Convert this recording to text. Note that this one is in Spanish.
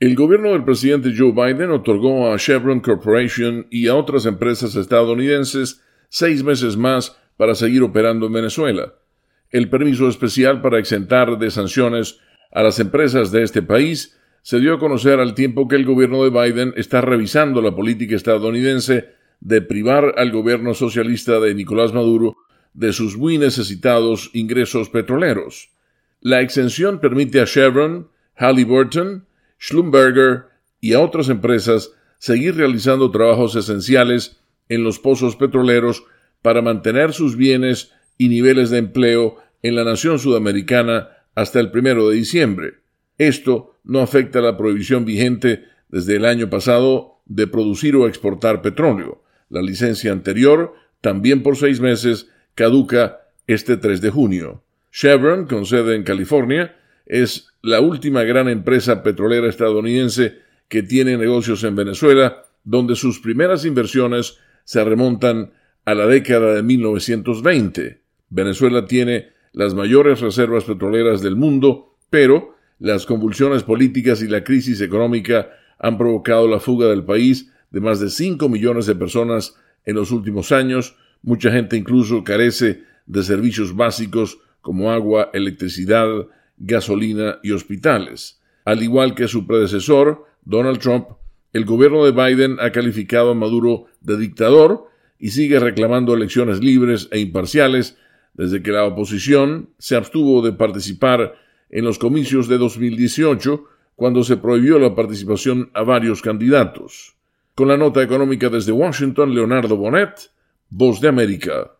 El gobierno del presidente Joe Biden otorgó a Chevron Corporation y a otras empresas estadounidenses seis meses más para seguir operando en Venezuela. El permiso especial para exentar de sanciones a las empresas de este país se dio a conocer al tiempo que el gobierno de Biden está revisando la política estadounidense de privar al gobierno socialista de Nicolás Maduro de sus muy necesitados ingresos petroleros. La exención permite a Chevron, Halliburton, Schlumberger y a otras empresas seguir realizando trabajos esenciales en los pozos petroleros para mantener sus bienes y niveles de empleo en la nación sudamericana hasta el primero de diciembre. Esto no afecta la prohibición vigente desde el año pasado de producir o exportar petróleo. La licencia anterior, también por seis meses, caduca este 3 de junio. Chevron, con sede en California, es la última gran empresa petrolera estadounidense que tiene negocios en Venezuela, donde sus primeras inversiones se remontan a la década de 1920. Venezuela tiene las mayores reservas petroleras del mundo, pero las convulsiones políticas y la crisis económica han provocado la fuga del país de más de 5 millones de personas en los últimos años. Mucha gente incluso carece de servicios básicos como agua, electricidad, gasolina y hospitales. Al igual que su predecesor, Donald Trump, el gobierno de Biden ha calificado a Maduro de dictador y sigue reclamando elecciones libres e imparciales desde que la oposición se abstuvo de participar en los comicios de 2018 cuando se prohibió la participación a varios candidatos. Con la nota económica desde Washington, Leonardo Bonet, Voz de América.